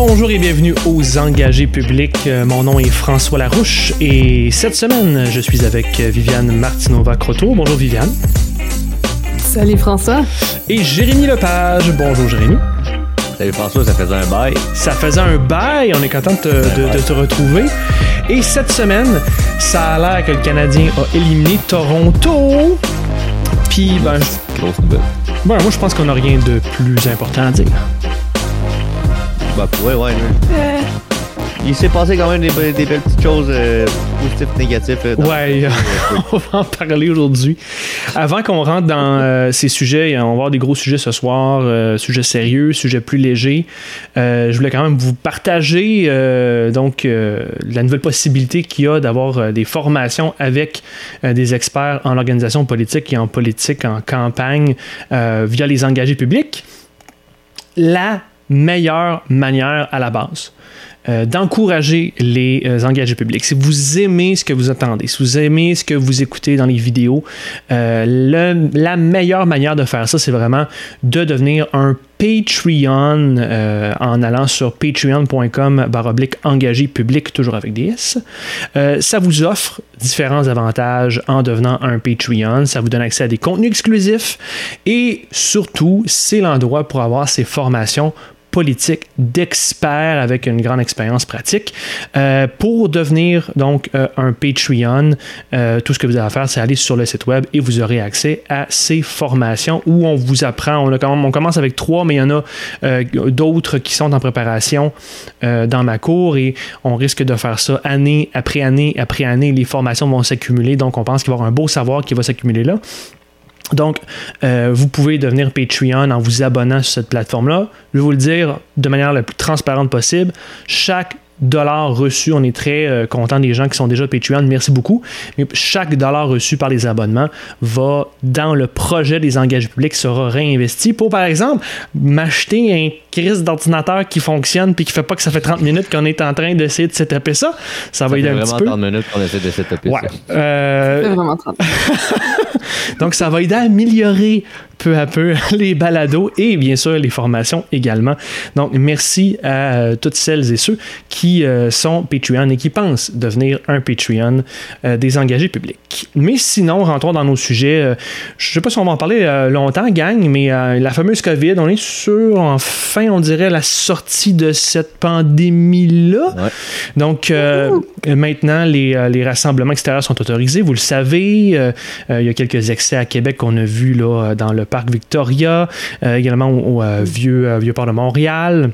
Bonjour et bienvenue aux engagés publics. Euh, Mon nom est François Larouche et cette semaine, je suis avec Viviane Martinova-Croteau. Bonjour Viviane. Salut François. Et Jérémy Lepage. Bonjour Jérémy. Salut François, ça faisait un bail. Ça faisait un bail, on est content de te, de- de te retrouver. Et cette semaine, ça a l'air que le Canadien a éliminé Toronto. Puis, ben, je- Grosse nouvelle. ben, moi je pense qu'on n'a rien de plus important à dire. Bah, ouais, ouais. ouais. Il s'est passé quand même des, be- des belles petites choses euh, positives, négatives. euh, Ouais, on va en parler aujourd'hui. Avant qu'on rentre dans euh, ces sujets, on va avoir des gros sujets ce soir, euh, sujets sérieux, sujets plus légers. Euh, je voulais quand même vous partager euh, donc euh, la nouvelle possibilité qu'il y a d'avoir euh, des formations avec euh, des experts en organisation politique et en politique en campagne euh, via les engagés publics. La meilleure manière à la base euh, d'encourager les euh, engagés publics. Si vous aimez ce que vous entendez, si vous aimez ce que vous écoutez dans les vidéos, euh, la meilleure manière de faire ça, c'est vraiment de devenir un Patreon en allant sur patreon.com baroblique engagé public, toujours avec des S. Euh, ça vous offre différents avantages en devenant un Patreon. Ça vous donne accès à des contenus exclusifs et surtout, c'est l'endroit pour avoir ces formations politique d'experts avec une grande expérience pratique. Euh, pour devenir donc euh, un Patreon, euh, tout ce que vous avez à faire, c'est aller sur le site web et vous aurez accès à ces formations où on vous apprend. On, a on commence avec trois, mais il y en a d'autres qui sont en préparation dans ma cour et on risque de faire ça année après année après année. Les formations vont s'accumuler, donc on pense qu'il va y avoir un beau savoir qui va s'accumuler là. Donc, euh, vous pouvez devenir Patreon en vous abonnant sur cette plateforme-là. Je vais vous le dire de manière la plus transparente possible. Chaque dollar reçu, on est très euh, content des gens qui sont déjà Patreon, merci beaucoup. Mais chaque dollar reçu par les abonnements va dans le projet des engagés publics sera réinvesti pour, par exemple, m'acheter un crise d'ordinateur qui fonctionne puis qui fait pas que ça fait 30 minutes qu'on est en train d'essayer de setuper ça. Ça va Ça aider fait un petit vraiment peu. 30 minutes qu'on essaie de setuper Ouais. ça. Euh, C'est vraiment 30. donc, ça va aider à améliorer peu à peu les balados et bien sûr les formations également. Donc, merci à euh, toutes celles et ceux qui euh, sont Patreon et qui pensent devenir un Patreon euh, des engagés publics. Mais sinon, rentrons dans nos sujets. Je sais pas si on va en parler longtemps, gang, mais la fameuse COVID, on est sur, enfin, on dirait, la sortie de cette pandémie-là. Ouais. Donc, euh, maintenant, les, les rassemblements extérieurs sont autorisés, vous le savez. Euh, il y a quelques excès à Québec qu'on a vus là, dans le parc Victoria, euh, également au, euh, vieux, euh, vieux port de Montréal.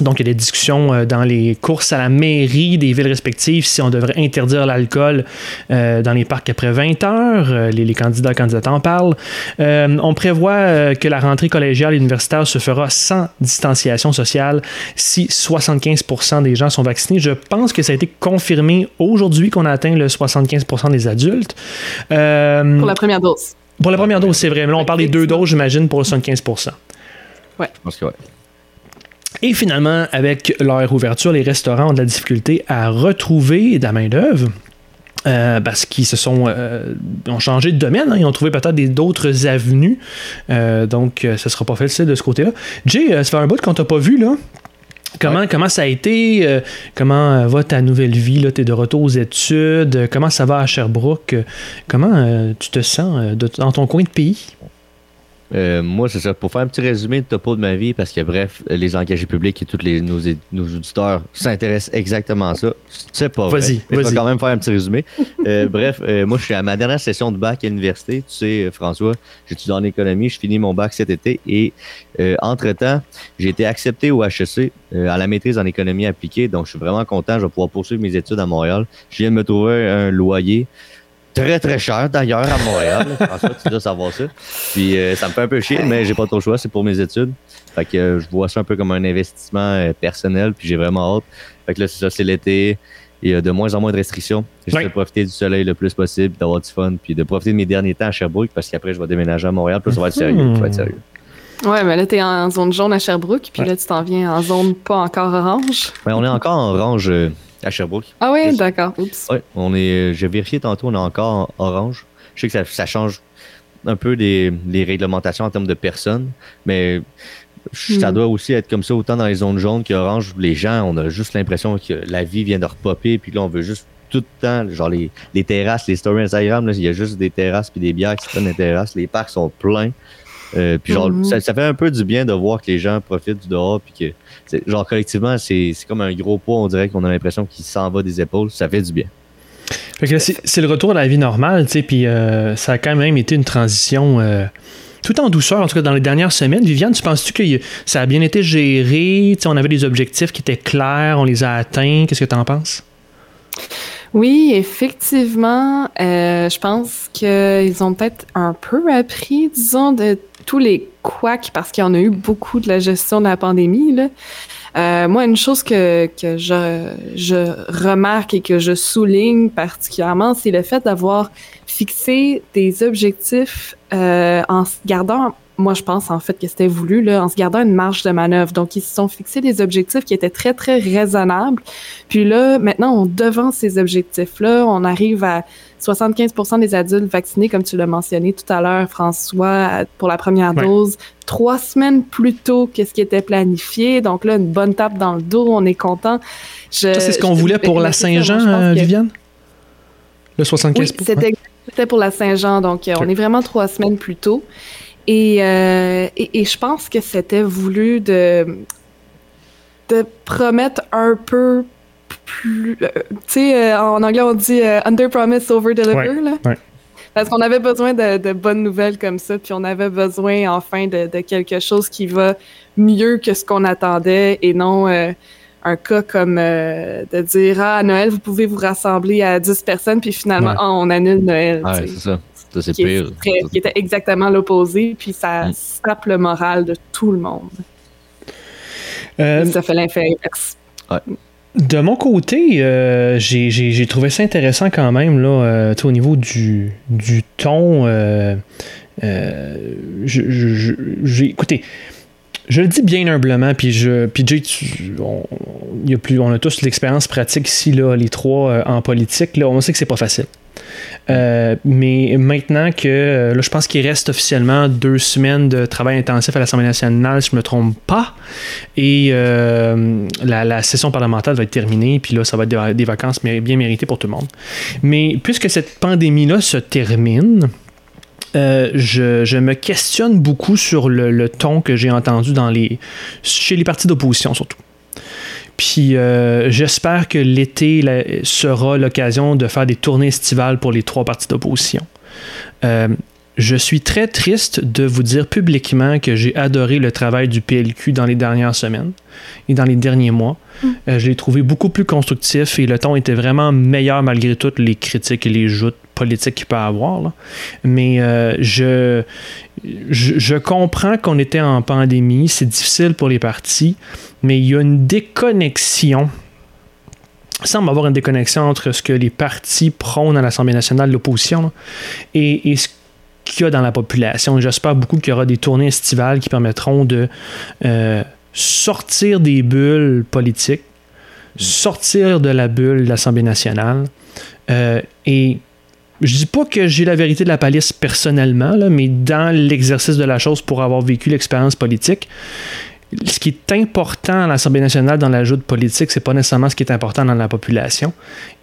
Donc, il y a des discussions dans les courses à la mairie des villes respectives si on devrait interdire l'alcool dans les parcs après 20 heures. Les, candidats et candidates en parlent. On prévoit que la rentrée collégiale et universitaire se fera sans distanciation sociale si 75 des gens sont vaccinés. Je pense que ça a été confirmé aujourd'hui qu'on a atteint le 75 des adultes. Pour la première dose. Pour la première dose, c'est vrai. Mais là, on parle des deux doses, j'imagine, pour le 75 Je pense que ouais. Et finalement, avec leur ouverture, les restaurants ont de la difficulté à retrouver de la main-d'œuvre. euh, parce qu'ils se sont euh, ont changé de domaine, hein. ils ont trouvé peut-être des- d'autres avenues. Euh, donc, euh, ce sera pas facile de ce côté-là. Jay, euh, ça fait un bout qu'on t'a pas vu, là. Comment, comment ça a été? euh, comment euh, va ta nouvelle vie? Tu es de retour aux études. euh, comment ça va à Sherbrooke? Comment euh, tu te sens euh, de- dans ton coin de pays? Euh, moi, c'est ça. Pour faire un petit résumé de topo de ma vie, parce que bref, les engagés publics et tous les, nos, nos auditeurs s'intéressent exactement à ça. C'est pas vrai. Vas-y, vas-y. quand même faire un petit résumé. Euh, bref, euh, moi, je suis à ma dernière session de bac à l'université. Tu sais, euh, François, j'étudie en économie. Je finis mon bac cet été et, euh, entre-temps, j'ai été accepté au HEC euh, à la maîtrise en économie appliquée. Donc, je suis vraiment content. Je vais pouvoir poursuivre mes études à Montréal. Je viens de me trouver un loyer très très cher d'ailleurs à Montréal. François, tu dois savoir ça. Puis euh, ça me fait un peu chier, mais j'ai pas trop le choix, c'est pour mes études. Fait que euh, je vois ça un peu comme un investissement euh, personnel, puis j'ai vraiment hâte. Fait que là, c'est ça, c'est l'été. Il y a de moins en moins de restrictions. Ouais. de profiter du soleil le plus possible, d'avoir du fun, puis de profiter de mes derniers temps à Sherbrooke, parce qu'après, je vais déménager à Montréal, puis ça va être sérieux. Ça va être sérieux. Ouais, mais là, t'es en zone jaune à Sherbrooke, puis Ouais. là, tu t'en viens en zone pas encore orange. Mais on est encore en orange euh, à Sherbrooke. Ah oui, d'accord. Oups. Ouais, on est. J'ai vérifié tantôt, on est encore en orange. Je sais que ça, ça change un peu des, les réglementations en termes de personnes, mais Ça Mm. doit aussi être comme ça autant dans les zones jaunes qu'orange. Les gens, on a juste l'impression que la vie vient de repopper, puis là, on veut juste tout le temps, genre les, les terrasses, les stories Instagram, là, il y a juste des terrasses puis des bières qui se prennent des terrasses. Les parcs sont pleins. Euh, puis genre, Mhm. ça, ça fait un peu du bien de voir que les gens profitent du dehors, puis que, genre, collectivement, c'est c'est comme un gros poids, on dirait qu'on a l'impression qu'il s'en va des épaules. Ça fait du bien. Fait que là, c'est le retour à la vie normale, tu sais, puis euh, ça a quand même été une transition euh, tout en douceur, en tout cas dans les dernières semaines. Viviane, tu penses-tu que ça a bien été géré? Tu sais, on avait des objectifs qui étaient clairs, on les a atteints. Qu'est-ce que tu en penses? Oui, effectivement, euh, je pense qu'ils ont peut-être un peu appris, disons, de tous les couacs, parce qu'il y en a eu beaucoup de la gestion de la pandémie. Euh, moi, une chose que, je, remarque et que je souligne particulièrement, c'est le fait d'avoir fixé des objectifs euh, en gardant moi, je pense en fait que c'était voulu, là, en se gardant une marge de manœuvre. Donc, ils se sont fixés des objectifs qui étaient très, très raisonnables. Puis là, maintenant, on devance ces objectifs-là. On arrive à 75 des adultes vaccinés, comme tu l'as mentionné tout à l'heure, François, pour la première Ouais. dose, trois semaines plus tôt que ce qui était planifié. Donc là, une bonne tape dans le dos, on est content. Je- Ça, c'est ce qu'on voulait pour la Saint-Jean, euh, que- Viviane? Le 75 oui, c'était c'était pour la Saint-Jean, donc euh, on est vraiment trois semaines plus tôt. Et, euh, et, et je pense que c'était voulu de, de promettre un peu plus... euh, tu sais, euh, en anglais, on dit euh, under promise, over deliver. Ouais, là. ouais. Parce qu'on avait besoin de, de bonnes nouvelles comme ça, puis on avait besoin enfin de, de quelque chose qui va mieux que ce qu'on attendait et non euh, un cas comme euh, de dire Ah, à Noël, vous pouvez vous rassembler à 10 personnes, puis finalement, Ouais. Ah, on annule Noël. Ouais, c'est ça. Ça, c'est qui, est pire. très- qui était exactement l'opposé, puis ça Mm. sape le moral de tout le monde. Euh, ça fait l'effet inverse. De mon côté, euh, j'ai- j'ai j'ai trouvé ça intéressant quand même, là, euh, tu sais, au niveau du, du ton. euh, euh, je- je- je- j'ai- écoutez, je le dis bien humblement, puis je, puis Jay, tu- on, a tous l'expérience pratique ici, là, les trois euh, en politique, là, on sait que c'est pas facile. Euh, mais maintenant que, euh, là, je pense qu'il reste officiellement deux semaines de travail intensif à l'Assemblée nationale, si je me trompe pas, et la, la session parlementaire va être terminée, puis là, ça va être des, vacances bien méritées pour tout le monde. Mais puisque cette pandémie-là se termine, euh, je, je me questionne beaucoup sur le, le ton que j'ai entendu dans les, chez les partis d'opposition surtout. Puis euh, j'espère que l'été là, sera l'occasion de faire des tournées estivales pour les trois partis d'opposition. Euh, je suis très triste de vous dire publiquement que j'ai adoré le travail du PLQ dans les dernières semaines et dans les derniers mois. Euh, je l'ai trouvé beaucoup plus constructif et le ton était vraiment meilleur malgré toutes les critiques et les joutes politiques qu'il peut avoir. là. Mais euh, je, je, je comprends qu'on était en pandémie, c'est difficile pour les partis, mais il y a une déconnexion. Il semble avoir une déconnexion entre ce que les partis prônent à l'Assemblée nationale, l'opposition, et, et ce qu'il y a dans la population. J'espère beaucoup qu'il y aura des tournées estivales qui permettront de euh, sortir des bulles politiques, sortir de la bulle de l'Assemblée nationale. Euh, et je dis pas que j'ai la vérité de la palisse personnellement, mais dans l'exercice de la chose pour avoir vécu l'expérience politique, ce qui est important à l'Assemblée nationale dans l'ajout de politique, c'est pas nécessairement ce qui est important dans la population.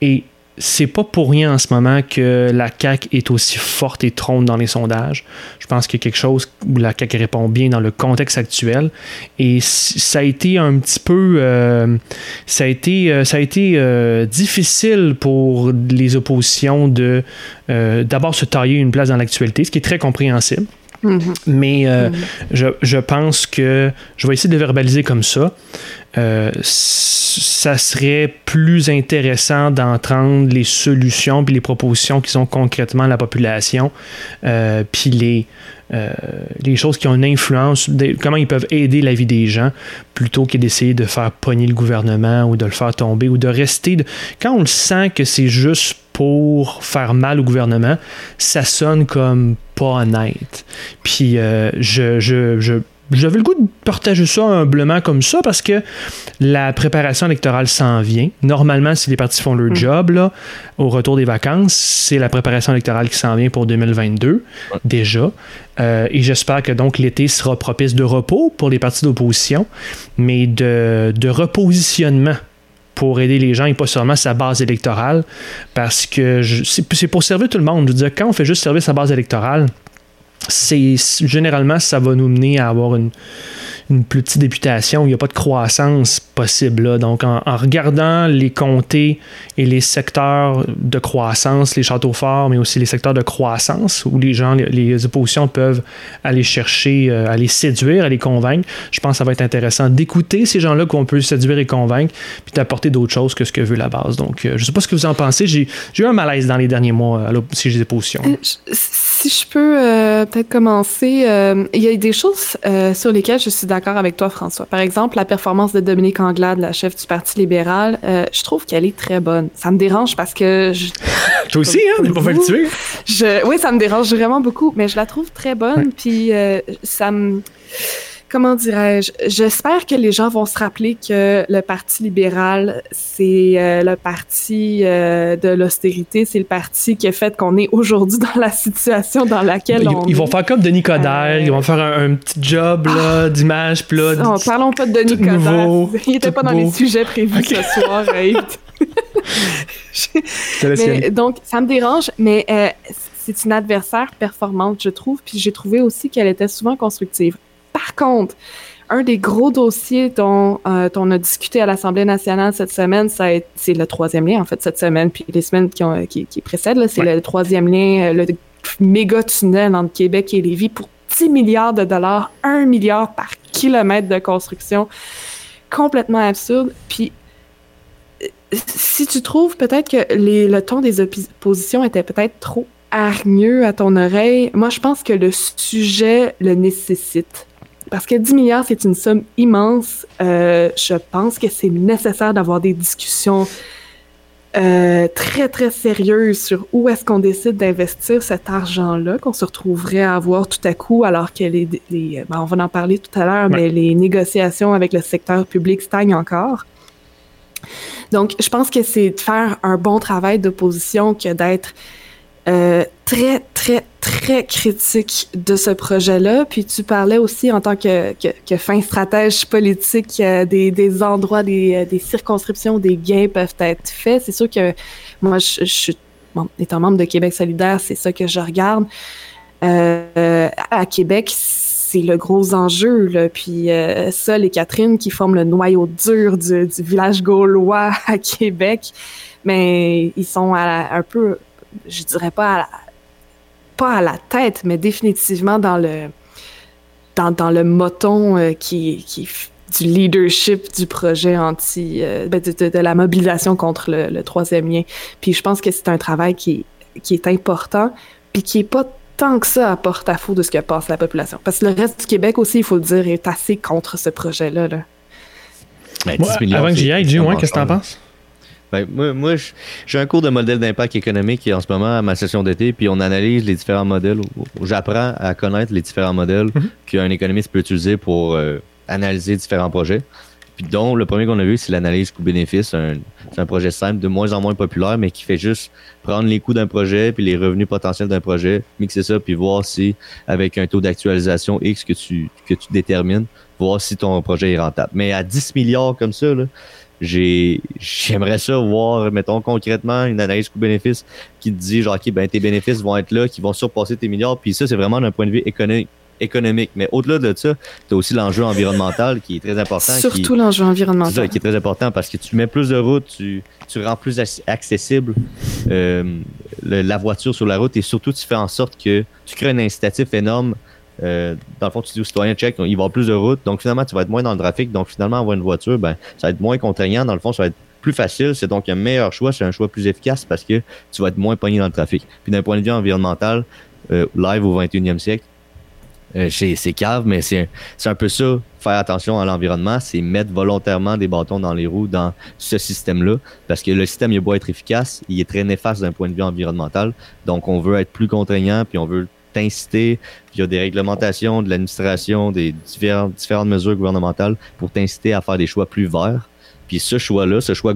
Et c'est pas pour rien en ce moment que la CAQ est aussi forte et trône dans les sondages. Je pense qu'il y a quelque chose où la CAQ répond bien dans le contexte actuel. Et ça a été un petit peu. euh, ça a été, euh, ça a été euh, difficile pour les oppositions de euh, d'abord se tailler une place dans l'actualité, ce qui est très compréhensible. Mhm. Mais Mhm. je, je pense que je vais essayer de le verbaliser comme ça. Euh, ça serait plus intéressant d'entendre les solutions puis les propositions qui sont concrètement la population, euh, puis les, euh, les choses qui ont une influence, comment ils peuvent aider la vie des gens, plutôt que d'essayer de faire pogner le gouvernement ou de le faire tomber ou de rester. de- Quand on le sent que c'est juste pour faire mal au gouvernement, ça sonne comme pas honnête. Puis je, je, je, j'avais le goût de partager ça humblement comme ça parce que la préparation électorale s'en vient. Normalement, si les partis font leur mm. job, là, au retour des vacances, c'est la préparation électorale qui s'en vient pour 2022, déjà. Euh, et j'espère que donc l'été sera propice de repos pour les partis d'opposition, mais de, de repositionnement pour aider les gens et pas seulement sa base électorale, parce que c'est pour servir tout le monde. Je veux dire, quand on fait juste servir sa base électorale, c'est généralement ça va nous mener à avoir une, une plus petite députation, il n'y a pas de croissance possible. Donc, en, regardant les comtés et les secteurs de croissance, les châteaux forts, mais aussi les secteurs de croissance, où les gens, les, oppositions peuvent aller chercher, euh, aller séduire, aller convaincre, je pense que ça va être intéressant d'écouter ces gens-là qu'on peut séduire et convaincre, puis d'apporter d'autres choses que ce que veut la base. Donc, euh, je ne sais pas ce que vous en pensez. J'ai eu un malaise dans les derniers mois à si j'ai des positions. Euh, si je peux peut-être commencer, il y a des choses sur lesquelles je suis d'accord d'accord avec toi, François. Par exemple, la performance de Dominique Anglade, la chef du Parti libéral, euh, je trouve qu'elle est très bonne. Ça me dérange parce que... Je, toi aussi, hein? T'es pas fait tuer? Je, oui, ça me dérange vraiment beaucoup, mais je la trouve très bonne, puis euh, ça me comment dirais-je, j'espère que les gens vont se rappeler que le Parti libéral, c'est euh, le parti euh, de l'austérité, c'est le parti qui a fait qu'on est aujourd'hui dans la situation dans laquelle ils, on Ils vont faire comme Denis Coderre, ils vont faire un, petit job là, ah! d'image, puis là... Non, parlons pas de Denis Coderre, il n'était pas dans les sujets prévus ce soir. donc, ça me dérange, mais euh, c'est une adversaire performante, je trouve, puis j'ai trouvé aussi qu'elle était souvent constructive. Par contre, un des gros dossiers dont, euh, on a discuté à l'Assemblée nationale cette semaine, c'est le troisième lien, en fait, cette semaine, puis les semaines qui, qui, précèdent, c'est le troisième lien, euh, le méga tunnel entre Québec et Lévis pour 10 milliards de dollars, 1 milliard par kilomètre de construction. Complètement absurde. Puis, euh, si tu trouves peut-être que le ton des oppositions était peut-être trop hargneux à ton oreille, moi, je pense que le sujet le nécessite parce que 10 milliards, c'est une somme immense. Euh, je pense que c'est nécessaire d'avoir des discussions euh, très, très sérieuses sur où est-ce qu'on décide d'investir cet argent-là qu'on se retrouverait à avoir tout à coup, alors que les... Ben, on va en parler tout à l'heure, mais les négociations avec le secteur public stagnent encore. Donc, je pense que c'est de faire un bon travail d'opposition que d'être euh, très, très, très critique de ce projet-là. Puis tu parlais aussi en tant que, que, fin stratège politique euh, des, des, endroits, des, euh, des, circonscriptions, des gains peuvent être faits. C'est sûr que moi, je, suis, étant membre de Québec solidaire, c'est ça que je regarde. Euh, à Québec, c'est le gros enjeu. Là. Puis euh, ça, les Catherine qui forment le noyau dur du, du village gaulois à Québec, mais ils sont à un peu je dirais pas à, pas à la tête, mais définitivement dans le dans, dans le moton euh, qui, qui du leadership du projet anti euh, ben, de, la mobilisation contre le, troisième lien. Puis je pense que c'est un travail qui, qui est important, puis qui est pas tant que ça à porte-à-faux de ce que passe la population. Parce que le reste du Québec aussi, il faut le dire, est assez contre ce projet-là. Là. Ben, avant que j'y aille, qu'est-ce que tu en penses? Ben, moi, moi j'ai un cours de modèle d'impact économique en ce moment à ma session d'été, puis on analyse les différents modèles. J'apprends à connaître les différents modèles mhm. qu'un économiste peut utiliser pour euh, analyser différents projets. Puis dont le premier qu'on a vu, c'est l'analyse coût-bénéfice. C'est un projet simple, de moins en moins populaire, mais qui fait juste prendre les coûts d'un projet puis les revenus potentiels d'un projet, mixer ça, puis voir si, avec un taux d'actualisation X que tu, que tu détermines, voir si ton projet est rentable. Mais à 10 milliards comme ça, là, j'aimerais ça voir, mettons, concrètement, une analyse coût-bénéfice qui te dit, genre, OK, ben, tes bénéfices vont être là, qui vont surpasser tes milliards. Puis ça, c'est vraiment d'un point de vue économique. économique. Mais au-delà de ça, tu as aussi l'enjeu environnemental qui est très important. Surtout l'enjeu environnemental. Ça, qui est très important parce que tu mets plus de routes, tu, tu rends plus accessible euh, la voiture sur la route et surtout tu fais en sorte que tu crées un incitatif énorme euh, dans le fond, tu dis aux citoyens, check, il va avoir plus de routes, donc finalement, tu vas être moins dans le trafic, donc finalement, avoir une voiture, ben, ça va être moins contraignant, dans le fond, ça va être plus facile, c'est donc un meilleur choix, c'est un choix plus efficace parce que tu vas être moins pogné dans le trafic. Puis d'un point de vue environnemental, euh, live au 21e siècle, euh, c'est cave, mais c'est un peu ça, faire attention à l'environnement, c'est mettre volontairement des bâtons dans les roues dans ce système-là, parce que le système, il beau être efficace, il est très néfaste d'un point de vue environnemental, donc on veut être plus contraignant, puis on veut t'inciter via des réglementations, de l'administration, des différentes, différentes mesures gouvernementales pour t'inciter à faire des choix plus verts. Puis ce choix-là, ce choix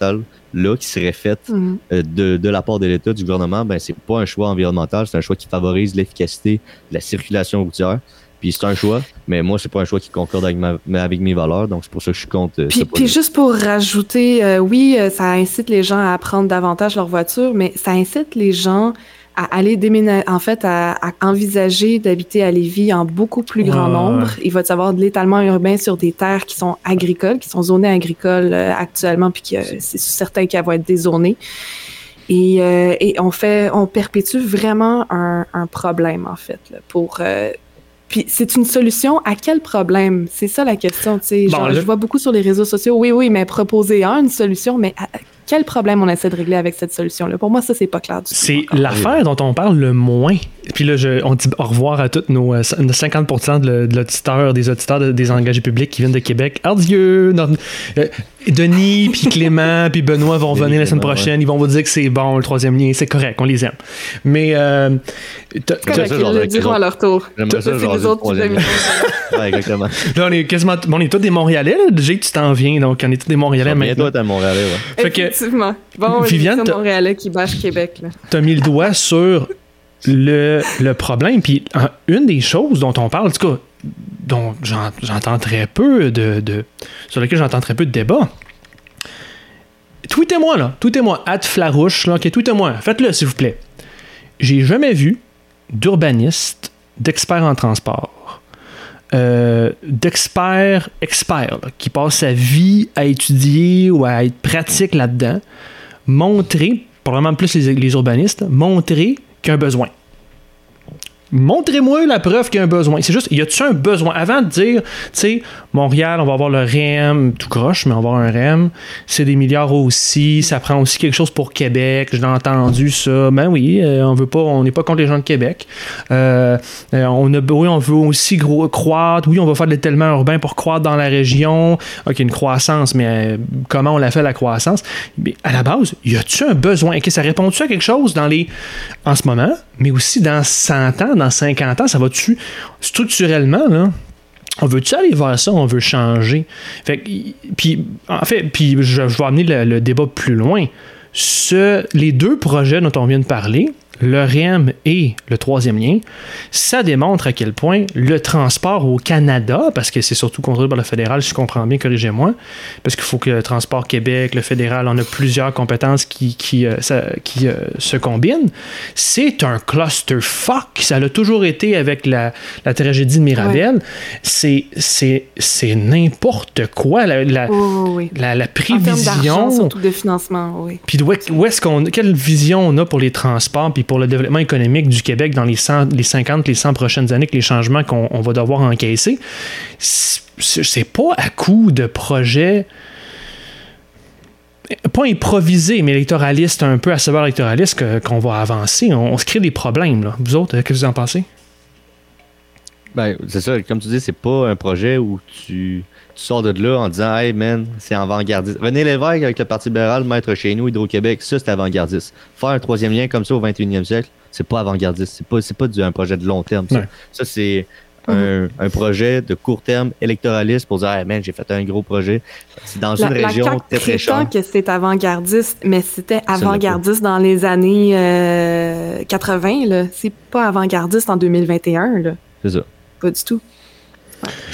gouvernemental-là qui serait fait Mhm. euh, de, de la part de l'État, du gouvernement, ben c'est pas un choix environnemental, c'est un choix qui favorise l'efficacité de la circulation routière. Puis c'est un choix, mais moi, c'est pas un choix qui concorde avec, ma- avec mes valeurs, donc c'est pour ça que je suis contre euh, Puis, puis juste pour rajouter, euh, oui, ça incite les gens à prendre davantage leur voiture, mais ça incite les gens à aller déménager, en fait, à, à envisager d'habiter à Lévis en beaucoup plus grand nombre. Il va y avoir de l'étalement urbain sur des terres qui sont agricoles, qui sont zonées agricoles euh, actuellement, puis que euh, c'est certain qu'elles vont être dézonées. Et, euh, et on fait, on perpétue vraiment un, un problème en fait là, pour. euh, puis c'est une solution à quel problème? C'est ça la question. Tu sais, Bon, je vois beaucoup sur les réseaux sociaux. Oui, oui, mais proposer un, une solution, mais à quel problème on essaie de régler avec cette solution-là? Pour moi, ça c'est pas clair du tout. C'est l'affaire dont on parle le moins. Puis là, je- on dit au revoir à tous nos euh, 50% de le- de l'auditeur, des auditeurs de- des engagés publics qui viennent de Québec. Adieu! Non, euh, Denis, puis Clément, puis Benoît vont venir la semaine Clément, prochaine. Ils vont vous dire que c'est bon, le troisième lien. C'est correct, on les aime. Mais euh, t'as- C'est correct, ils le diront à leur tour. J'aimerais ça, C'est genre, les autres qui. Ouais, exactement. là, on est quasiment on est tous des Montréalais. Là. Jay, tu t'en viens, donc on est tous des Montréalais maintenant. être à Montréal, ouais. Fait Effectivement. Bon, Viviane, t'as- Montréalais qui bâche Québec. Là. tu as mis le doigt sur le, problème. Puis un- une des choses dont on parle, en tout cas, dont j'en- j'entends très peu de, de- sur lequel j'entends très peu de débat. Tweetez-moi là, tweetez-moi, at Flarouche, là, ok, tweetez-moi, faites-le s'il vous plaît. J'ai jamais vu d'urbaniste, d'expert en transport, euh, d'expert qui passe sa vie à étudier ou à être pratique là-dedans, montrer, probablement plus les, les urbanistes, montrer un besoin. Montrez-moi la preuve qu'il y a un besoin. C'est juste, y a-tu un besoin? Avant de dire, tu sais, Montréal, on va avoir le REM, tout croche, mais on va avoir un REM. C'est des milliards aussi. Ça prend aussi quelque chose pour Québec. J'ai entendu ça. Ben oui, euh, on veut pas, on n'est pas contre les gens de Québec. Euh, euh, on a, oui, on veut aussi croître. Oui, on va faire de l'étalement urbain pour croître dans la région. OK, une croissance, mais comment on la fait la croissance? À la base, y a-tu un besoin? OK, ça répond-tu à quelque chose dans les, en ce moment, mais aussi dans 100 ans, dans 50 ans, ça va-tu structurellement, là? On veut-tu aller vers ça? On veut changer? Fait puis, en fait, puis je, vais amener le, débat plus loin. Les deux projets dont on vient de parler, le REM et le troisième lien, ça démontre à quel point le transport au Canada, parce que c'est surtout contrôlé par le fédéral, si je comprends bien, corrigez-moi, parce qu'il faut que le Transport Québec, le fédéral, on a plusieurs compétences qui, qui, euh, ça- qui euh, se combinent, c'est un clusterfuck. Ça l'a toujours été avec la, la tragédie de Mirabel. C'est, n'importe quoi. La, la, Oh, oui. la, la En termes d'argent, prévision. surtout de financement, oui. Puis où est-ce qu'on, quelle vision on a pour les transports puis pour le développement économique du Québec dans les, 100, les 50, les 100 prochaines années, que les changements qu'on on va devoir encaisser, c'est pas à coup de projets pas improvisés, mais électoralistes, un peu à savoir électoraliste qu'on va avancer. On, on se crée des problèmes. Là. Vous autres, qu'est-ce que vous en pensez? Ben, c'est ça, comme tu dis, c'est pas un projet où tu, tu sors de là en disant Hey man, c'est avant-gardiste. René Lévesque avec le Parti libéral, maître chez nous, Hydro-Québec, ça c'est avant-gardiste. Faire un troisième lien comme ça au 21e siècle, c'est pas avant-gardiste. C'est pas, pas du, un projet de long terme. Ça, Ouais. Ça, c'est un, un projet de court terme électoraliste pour dire Hey man, j'ai fait un gros projet. C'est dans La, une la région très très chère. que c'est avant-gardiste, mais c'était avant-gardiste dans les années euh, 80. là. C'est pas avant-gardiste en 2021. Là. C'est ça. Pas du tout.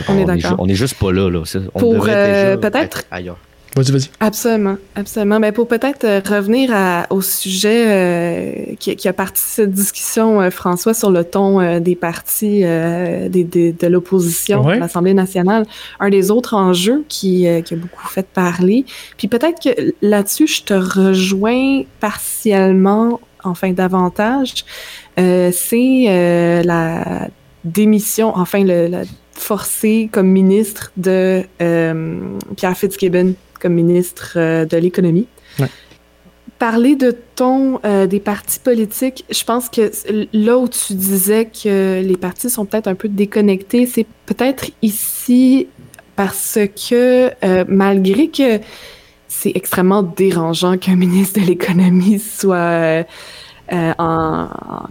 On est ju- d'accord. on est juste pas là. là. On Pour, euh, peut-être- être ailleurs. Vas-y, vas-y. Absolument, absolument. Ben, pour peut-être euh, revenir à- au sujet euh, qui, qui a parti de cette discussion, euh, François, sur le ton euh, des partis euh, des, des- de l'opposition Ouais. à l'Assemblée nationale, un des autres enjeux qui, euh, qui a beaucoup fait parler. Puis peut-être que là-dessus, je te rejoins partiellement, enfin davantage, euh, c'est euh, la démission, enfin le, la forcée comme ministre de euh, Pierre Fitzgibbon comme ministre euh, de l'économie. Ouais. Parler de ton euh, des partis politiques, je pense que là où tu disais que les partis sont peut-être un peu déconnectés, c'est peut-être ici parce que euh, malgré que c'est extrêmement dérangeant qu'un ministre de l'économie soit euh, en,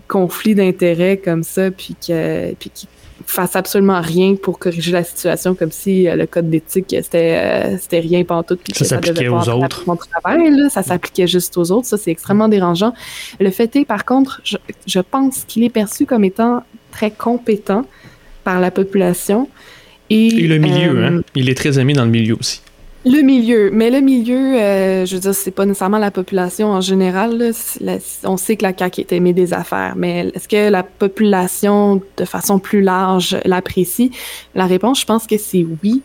conflit d'intérêts comme ça, puis que puis qui fasse absolument rien pour corriger la situation, comme si euh, le code d'éthique c'était euh, c'était rien tout puis ça s'appliquait aux autres. travail, là, ça s'appliquait juste aux autres. Ça c'est extrêmement dérangeant. Le fait est, par contre, je, je pense qu'il est perçu comme étant très compétent par la population. Et, et le milieu, hein? Il est très aimé dans le milieu aussi. Le milieu, mais le milieu, euh, je veux dire, c'est pas nécessairement la population en général. on sait que la CAQ est aimée des affaires, mais est-ce que la population, de façon plus large, l'apprécie? La réponse, je pense que c'est oui.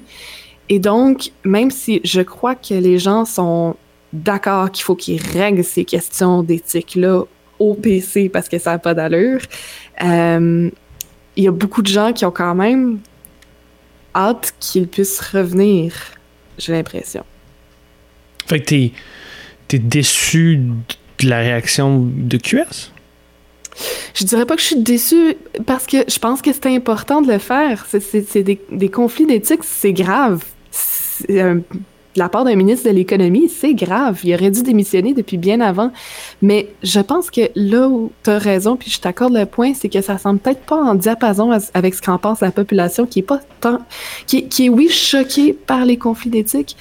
Et donc, même si je crois que les gens sont d'accord qu'il faut qu'ils règlent ces questions d'éthique-là au PC parce que ça n'a pas d'allure, euh, il y a beaucoup de gens qui ont quand même hâte qu'ils puissent revenir j'ai l'impression. Fait que t'es, es déçu de la réaction de QS? Je dirais pas que je suis déçu parce que je pense que c'est important de le faire. C'est des, des, conflits d'éthique, c'est grave. De la part d'un ministre de l'économie, c'est grave. Il aurait dû démissionner depuis bien avant. Mais je pense que là où tu as raison, puis je t'accorde le point, c'est que ça semble peut-être pas en diapason avec ce qu'en pense la population, qui est pas tant, qui, qui est oui choquée par les conflits d'éthique,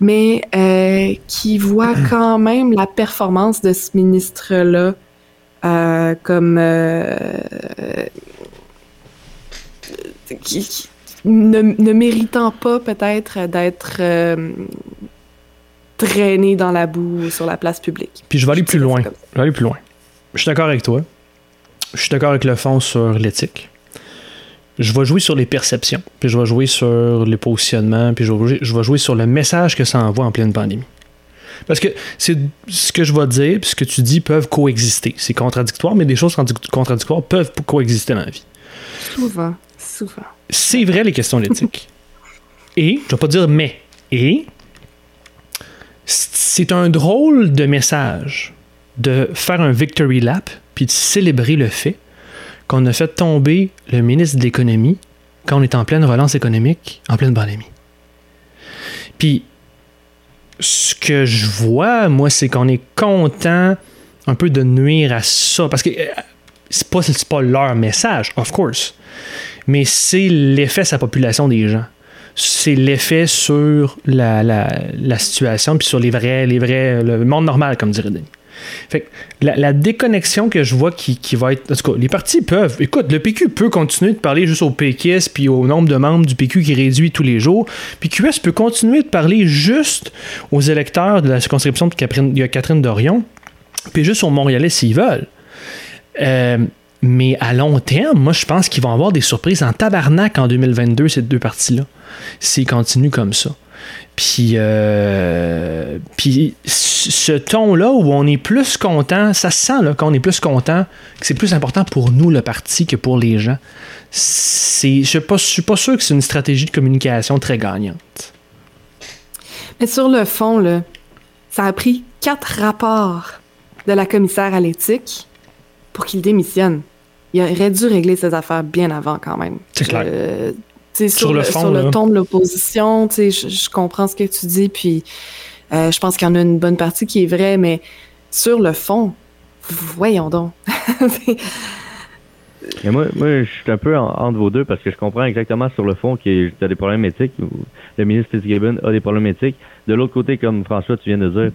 mais euh, qui voit quand même la performance de ce ministre-là euh, comme euh, qui, ne, ne, méritant pas peut-être d'être traîné dans la boue sur la place publique. Puis je vais aller plus loin. Je vais aller plus loin. Je suis d'accord avec toi. Je suis d'accord avec le fond sur l'éthique. Je vais jouer sur les perceptions, puis je vais jouer sur les positionnements, puis je vais, jouer, je vais jouer sur le message que ça envoie en pleine pandémie. Parce que c'est ce que je vais dire, puis ce que tu dis peuvent coexister. C'est contradictoire, mais des choses contradictoires peuvent coexister dans la vie. Souvent, souvent. C'est vrai les questions d'éthique. et, je vais pas dire mais, et c'est un drôle de message de faire un victory lap puis de célébrer le fait qu'on a fait tomber le ministre de l'économie quand on est en pleine relance économique, en pleine pandémie. Puis, ce que je vois, moi, c'est qu'on est content un peu de nuire à ça. Parce que euh, c'est pas, pas leur message, of course. Mais c'est l'effet sa population des gens c'est l'effet sur la, la, situation, puis sur les vrais, les vrais, le monde normal, comme dirait Denis. Fait la, déconnexion que je vois qui, qui, va être. En tout cas, les partis peuvent. Écoute, le PQ peut continuer de parler juste au PQS puis au nombre de membres du PQ qui réduit tous les jours. Puis QS peut continuer de parler juste aux électeurs de la circonscription de Catherine, Catherine Dorion, puis juste aux Montréalais s'ils veulent. Euh, mais à long terme, moi, je pense qu'ils vont avoir des surprises en tabarnak en 2022, ces deux parties-là, s'ils continuent comme ça. Puis, euh, puis ce ton-là où on est plus content, ça se sent là, qu'on est plus content, que c'est plus important pour nous, le parti, que pour les gens. C'est, je ne suis pas sûr que c'est une stratégie de communication très gagnante. Mais sur le fond, là, ça a pris quatre rapports de la commissaire à l'éthique pour qu'il démissionne il aurait dû régler ses affaires bien avant quand même. C'est clair. sur, le, sur le ton de l'opposition, je, je comprends ce que tu dis, puis euh, je pense qu'il y en a une bonne partie qui est vraie, mais sur le fond, voyons donc. moi, moi, je suis un peu entre vos deux parce que je comprends exactement sur le fond qu'il y a des problèmes éthiques. Le ministre Fitzgibbon a des problèmes éthiques. De l'autre côté, comme François, tu viens de dire,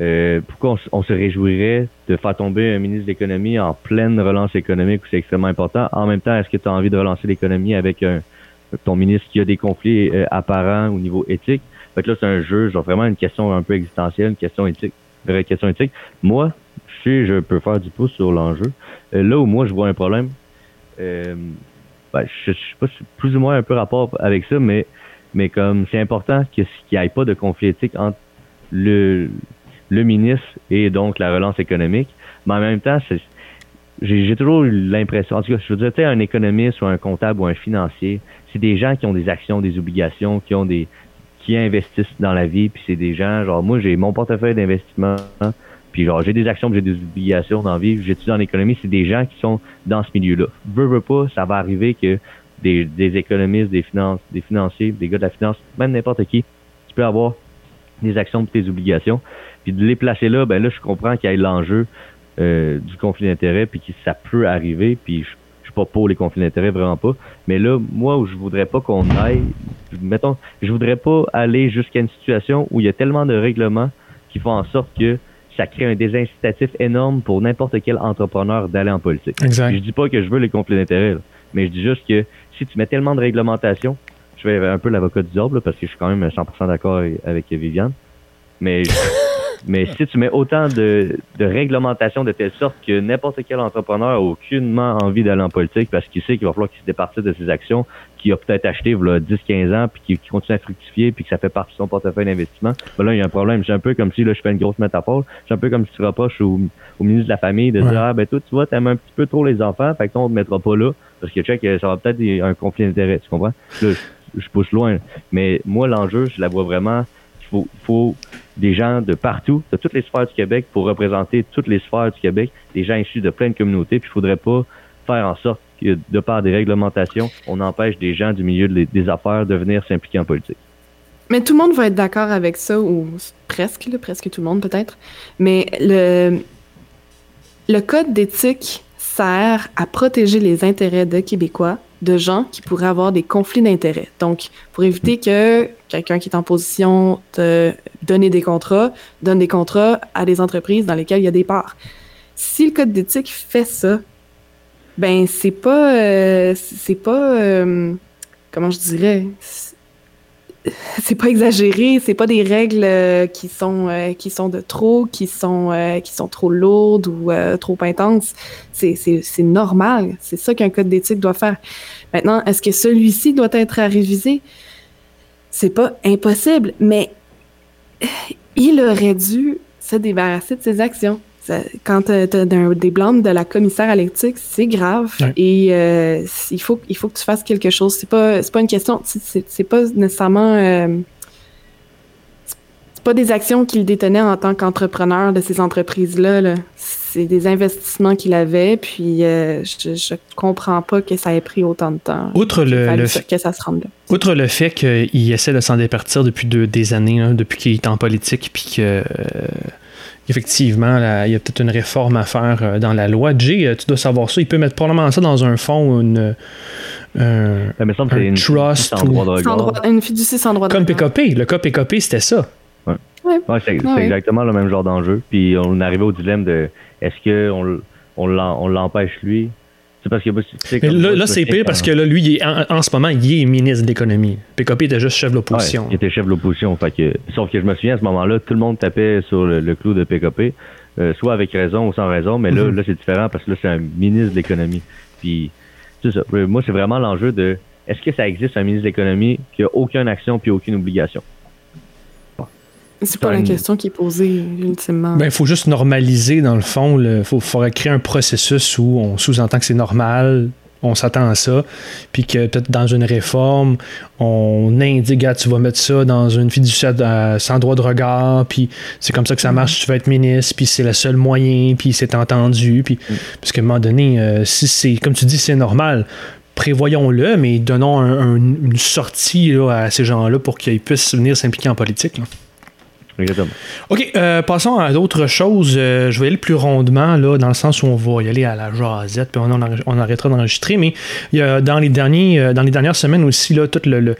euh, pourquoi on, se réjouirait de faire tomber un ministre de l'économie en pleine relance économique? Où c'est extrêmement important? En même temps, est-ce que tu as envie de relancer l'économie avec un, ton ministre qui a des conflits euh, apparents au niveau éthique? Fait que là, c'est un jeu, genre vraiment une question un peu existentielle, une question éthique, vraie question éthique. Moi, je je peux faire du pouce sur l'enjeu. Euh, là où moi, je vois un problème, ben, je, je sais pas, plus ou moins un peu rapport avec ça, mais mais comme c'est important qu'il n'y ait pas de conflit éthique entre le le ministre et donc la relance économique. Mais en même temps, j'ai toujours l'impression, en tout cas, je veux dire, un économiste ou un comptable ou un financier, c'est des gens qui ont des actions, des obligations, qui ont des qui investissent dans la vie, puis c'est des gens, genre, moi, j'ai mon portefeuille d'investissement, puis genre, j'ai des actions, j'ai des obligations dans la vie, j'étudie en économie, c'est des gens qui sont dans ce milieu-là. Veux, veux pas, ça va arriver que des, des économistes, des finances, des financiers, des gars de la finance, même n'importe qui, tu peux avoir des actions de tes obligations. Puis de les placer là, ben là, je comprends qu'il y ait l'enjeu du conflit d'intérêts, puis que ça peut arriver, puis je, je suis pas pour les conflits d'intérêts, vraiment pas. Mais là, moi, où je voudrais pas qu'on aille, mettons, je voudrais pas aller jusqu'à une situation où il y a tellement de règlements qui font en sorte que ça crée un désincitatif énorme pour n'importe quel entrepreneur d'aller en politique. Exact. Je dis pas que je veux les conflits d'intérêts, mais je dis juste que si tu mets tellement de réglementation, je vais un peu l'avocat du diable parce que je suis quand même 100% d'accord avec Viviane, mais mais si tu mets autant de, de réglementation de telle sorte que n'importe quel entrepreneur a aucunement envie d'aller en politique parce qu'il sait qu'il va falloir qu'il se départisse de ses actions qu'il a peut-être acheté il 10-15 ans puis qui, continue à fructifier puis que ça fait partie de son portefeuille d'investissement, ben là, il y a un problème. C'est un peu comme si, là, je fais une grosse métaphore, c'est un peu comme si tu reproches au, au ministre de la Famille de dire, ah, ben toi, tu vois, t'aimes un petit peu trop les enfants, fait que toi, on te mettra pas là parce que, check, ça va peut-être un conflit d'intérêt, tu comprends? Là, je, pousse loin. Mais moi, l'enjeu, je la vois vraiment, faut, faut des gens de partout, de toutes les sphères du Québec pour représenter toutes les sphères du Québec, des gens issus de plein de communautés, puis il faudrait pas faire en sorte que, de par des réglementations, on empêche des gens du milieu des affaires de venir s'impliquer en politique. Mais tout le monde va être d'accord avec ça, ou presque, presque tout le monde peut-être. Mais le, le code d'éthique sert à protéger les intérêts de Québécois, de gens qui pourraient avoir des conflits d'intérêts. Donc, pour éviter que quelqu'un qui est en position de donner des contrats donne des contrats à des entreprises dans lesquelles il y a des parts. Si le code d'éthique fait ça, ben c'est pas euh, c'est pas euh, comment je dirais c'est pas exagéré, c'est pas des règles euh, qui sont qui sont de trop, qui sont qui sont trop lourdes ou trop intenses. C'est c'est normal, c'est ça qu'un code d'éthique doit faire. Maintenant, est-ce que celui-ci doit être à réviser? C'est pas impossible, mais il aurait dû se débarrasser de ses actions quand tu as, des blâmes de la commissaire à l'éthique, c'est grave. Et euh, il, faut, il faut que tu fasses quelque chose. C'est pas, pas une question, c'est pas nécessairement. Euh, c'est pas des actions qu'il détenait en tant qu'entrepreneur de ces entreprises-là. c'est des investissements qu'il avait, puis euh, je, je comprends pas que ça ait pris autant de temps. Outre le, que ça se rende là. Outre le fait qu'il essaie de s'en départir depuis des années, depuis qu'il est en politique, puis que effectivement, il y a peut-être une réforme à faire euh, dans la loi. Jay, euh, tu dois savoir ça. Il peut mettre probablement ça dans un fonds ou une. Un, ça me semble une trust sans droit de regard. une fiducie sans droit de Comme PKP. Le cas PKP, c'était ça. Ouais. ouais. c'est exactement le même genre d'enjeu. Puis on est arrivé au dilemme de est-ce qu'on on l'empêche lui? C'est parce que là, là c'est pire parce que là, lui, en, ce moment, il est ministre de l'économie. PKP était juste chef de l'opposition. il était chef de l'opposition. sauf que je me souviens à ce moment-là, tout le monde tapait sur le, clou de PKP, euh, soit avec raison ou sans raison, mais là, mhm. là c'est différent parce que là, c'est un ministre de l'économie. Puis, c'est ça. Moi, c'est vraiment l'enjeu de est-ce que ça existe un ministre de l'économie qui a aucune action puis aucune obligation? C'est pas la question qui est posée ultimement. Ben, il faut juste normaliser, dans le fond. Il faudrait créer un processus où on sous-entend que c'est normal, on s'attend à ça, puis que peut-être dans une réforme, on indique, tu vas mettre ça dans une fiduciaire euh, sans droit de regard, puis c'est comme ça que ça marche, tu vas être ministre, puis c'est le seul moyen, puis c'est entendu, puis mm. parce qu'à un moment donné, euh, si c'est, comme tu dis, c'est normal, prévoyons-le, mais donnons une sortie à ces gens-là pour qu'ils puissent venir s'impliquer en politique. OK, euh, passons à d'autres choses. Euh, je vais aller plus rondement, là, dans le sens où on va y aller à la jasette, puis on, arrêtera d'enregistrer. Mais il y a, dans, les derniers, euh, dans les dernières semaines aussi, là, tout le,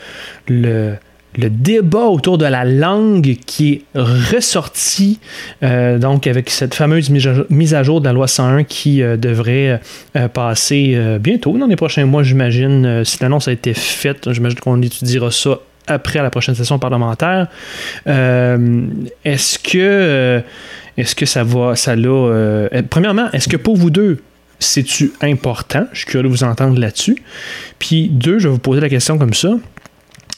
le, débat autour de la langue qui est ressorti, donc avec cette fameuse mise à jour de la loi 101 qui devrait passer bientôt, dans les prochains mois, j'imagine. si l'annonce a été faite, j'imagine qu'on étudiera ça après la prochaine session parlementaire. Euh, est-ce que euh, est-ce que ça va, ça l'a. Euh, premièrement, est-ce que pour vous deux, c'est-tu important? Je suis curieux de vous entendre là-dessus. Puis deux, je vais vous poser la question comme ça.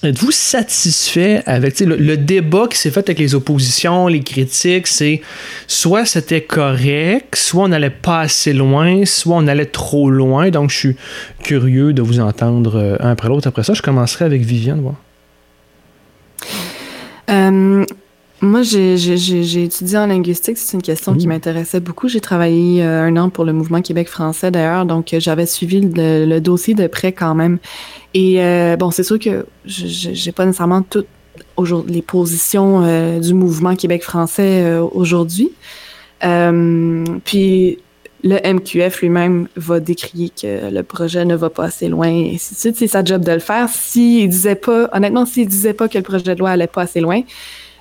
Êtes-vous satisfait avec le, le, débat qui s'est fait avec les oppositions, les critiques, c'est soit c'était correct, soit on n'allait pas assez loin, soit on allait trop loin. Donc je suis curieux de vous entendre un après l'autre. Après ça, je commencerai avec Viviane. Voir. Euh, moi, j'ai étudié en linguistique. C'est une question qui m'intéressait beaucoup. J'ai travaillé euh, un an pour le mouvement Québec français, d'ailleurs. Donc, euh, j'avais suivi le, dossier de près quand même. Et bon, c'est sûr que j'ai pas nécessairement toutes les positions du mouvement Québec français aujourd'hui. puis le MQF lui-même va décrier que le projet ne va pas assez loin et ainsi de suite. C'est sa job de le faire. S'il disait pas, honnêtement, s'il disait pas que le projet de loi allait pas assez loin,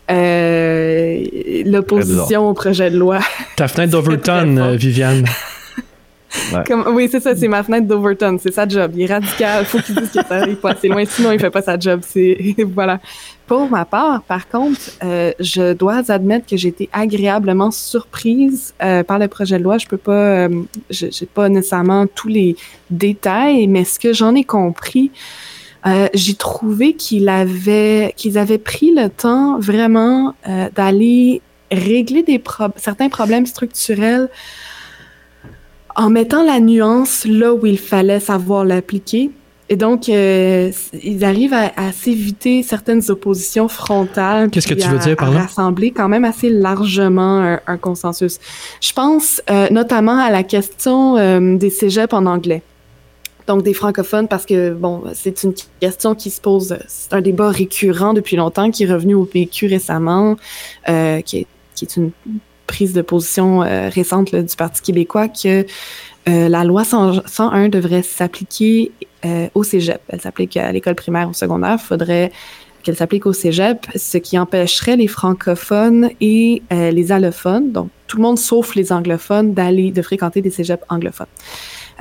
euh, l'opposition au projet de loi. Ta fenêtre d'Overton, Viviane. Oui, c'est ça, c'est ma fenêtre d'Overton, c'est sa job. Il est radical, faut qu'il dise que ça arrive pas assez loin, sinon il fait pas sa job. C'est voilà. Pour ma part, par contre, euh, je dois admettre que j'ai été agréablement surprise euh, par le projet de loi. Je peux pas, euh, j'ai pas nécessairement tous les détails, mais ce que j'en ai compris, j'ai trouvé qu'ils avaient pris le temps vraiment d'aller régler certains problèmes structurels en mettant la nuance là où il fallait savoir l'appliquer. Et donc, euh, ils arrivent à, s'éviter certaines oppositions frontales. Qu'est-ce que tu veux dire par là? rassembler quand même assez largement un, consensus. Je pense euh, notamment à la question euh, des cégeps en anglais. Donc, des francophones, parce que, bon, c'est une question qui se pose, c'est un débat récurrent depuis longtemps, qui est revenu au PQ récemment, qui est, qui est une prise de position euh, récente du Parti québécois que euh, la loi 101 devrait s'appliquer euh, au cégep. Elle s'applique à l'école primaire ou secondaire. Il faudrait qu'elle s'applique au cégep, ce qui empêcherait les francophones et les allophones, donc tout le monde sauf les anglophones, d'aller de fréquenter des cégeps anglophones.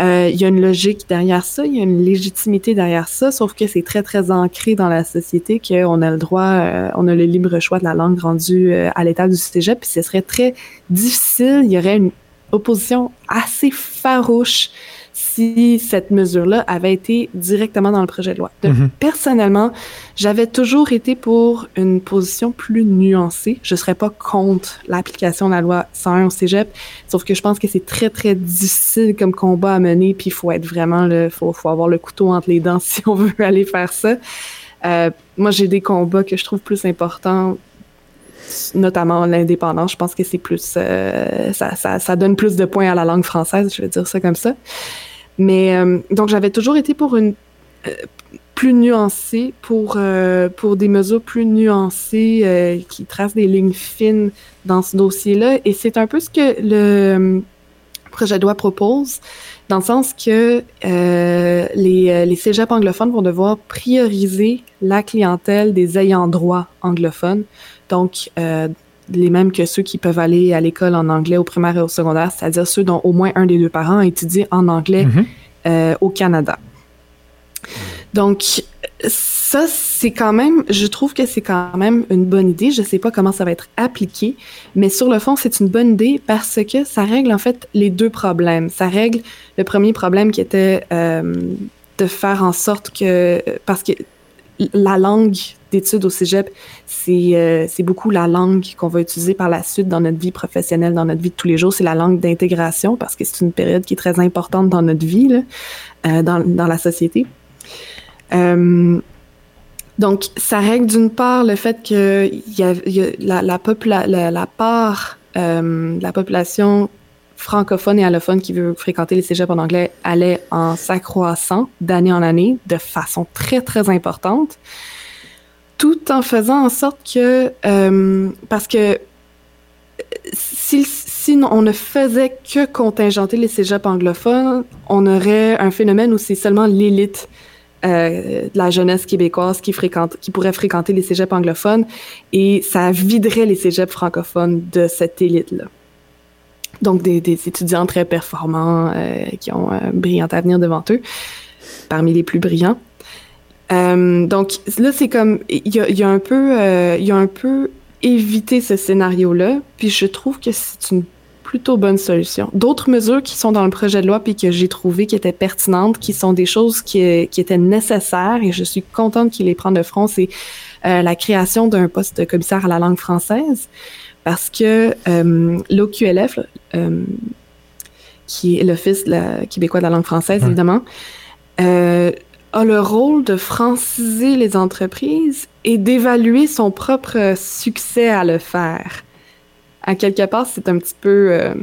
Euh, il y a une logique derrière ça, il y a une légitimité derrière ça, sauf que c'est très, très ancré dans la société qu'on a le droit, euh, on a le libre choix de la langue rendue euh, à l'état du cégep, puis ce serait très difficile, il y aurait une opposition assez farouche si cette mesure-là avait été directement dans le projet de loi. Mhm. Personnellement, j'avais toujours été pour une position plus nuancée. Je ne serais pas contre l'application de la loi 101 au cégep, sauf que je pense que c'est très, très difficile comme combat à mener, puis il faut être vraiment, il faut, faut avoir le couteau entre les dents si on veut aller faire ça. Euh, moi, j'ai des combats que je trouve plus importants notamment l'indépendance. Je pense que c'est plus, euh, ça, ça, ça, donne plus de points à la langue française, je vais dire ça comme ça. Mais euh, donc, j'avais toujours été pour une euh, plus nuancée, pour, euh, pour des mesures plus nuancées qui tracent des lignes fines dans ce dossier-là. Et c'est un peu ce que le projet de loi propose, dans le sens que les, les cégeps anglophones vont devoir prioriser la clientèle des ayants droit anglophones. Donc, les mêmes que ceux qui peuvent aller à l'école en anglais au primaire et au secondaire, c'est-à-dire ceux dont au moins un des deux parents étudie en anglais mhm. euh, au Canada. Donc, ça, c'est quand même, je trouve que c'est quand même une bonne idée. Je sais pas comment ça va être appliqué, mais sur le fond, c'est une bonne idée parce que ça règle en fait les deux problèmes. Ça règle le premier problème qui était euh, de faire en sorte que, parce que la langue d'études au cégep, euh, c'est beaucoup la langue qu'on va utiliser par la suite dans notre vie professionnelle, dans notre vie de tous les jours. C'est la langue d'intégration parce que c'est une période qui est très importante dans notre vie, euh, dans, dans, la société. Euh, donc, ça règle d'une part le fait que la, la, part euh, la population francophone et allophone qui veut fréquenter les cégeps en anglais allait en s'accroissant d'année en année de façon très, très importante tout en faisant en sorte que, euh, parce que si, si, on ne faisait que contingenter les cégeps anglophones, on aurait un phénomène où c'est seulement l'élite euh, de la jeunesse québécoise qui, qui pourrait fréquenter les cégeps anglophones et ça viderait les cégeps francophones de cette élite-là. Donc, des, étudiants très performants euh, qui ont un brillant avenir devant eux, parmi les plus brillants. Euh, donc là, c'est comme il y a, un peu, euh, un peu évité ce scénario-là. Puis je trouve que c'est une plutôt bonne solution. D'autres mesures qui sont dans le projet de loi puis que j'ai trouvé qui étaient pertinentes, qui sont des choses qui, qui étaient nécessaires et je suis contente qu'il les prenne de front, c'est euh, la création d'un poste de commissaire à la langue française parce que euh, l'OQLF, euh, qui est l'Office québécois de la langue française, évidemment, a le rôle de franciser les entreprises et d'évaluer son propre succès à le faire. À quelque part, c'est un petit peu...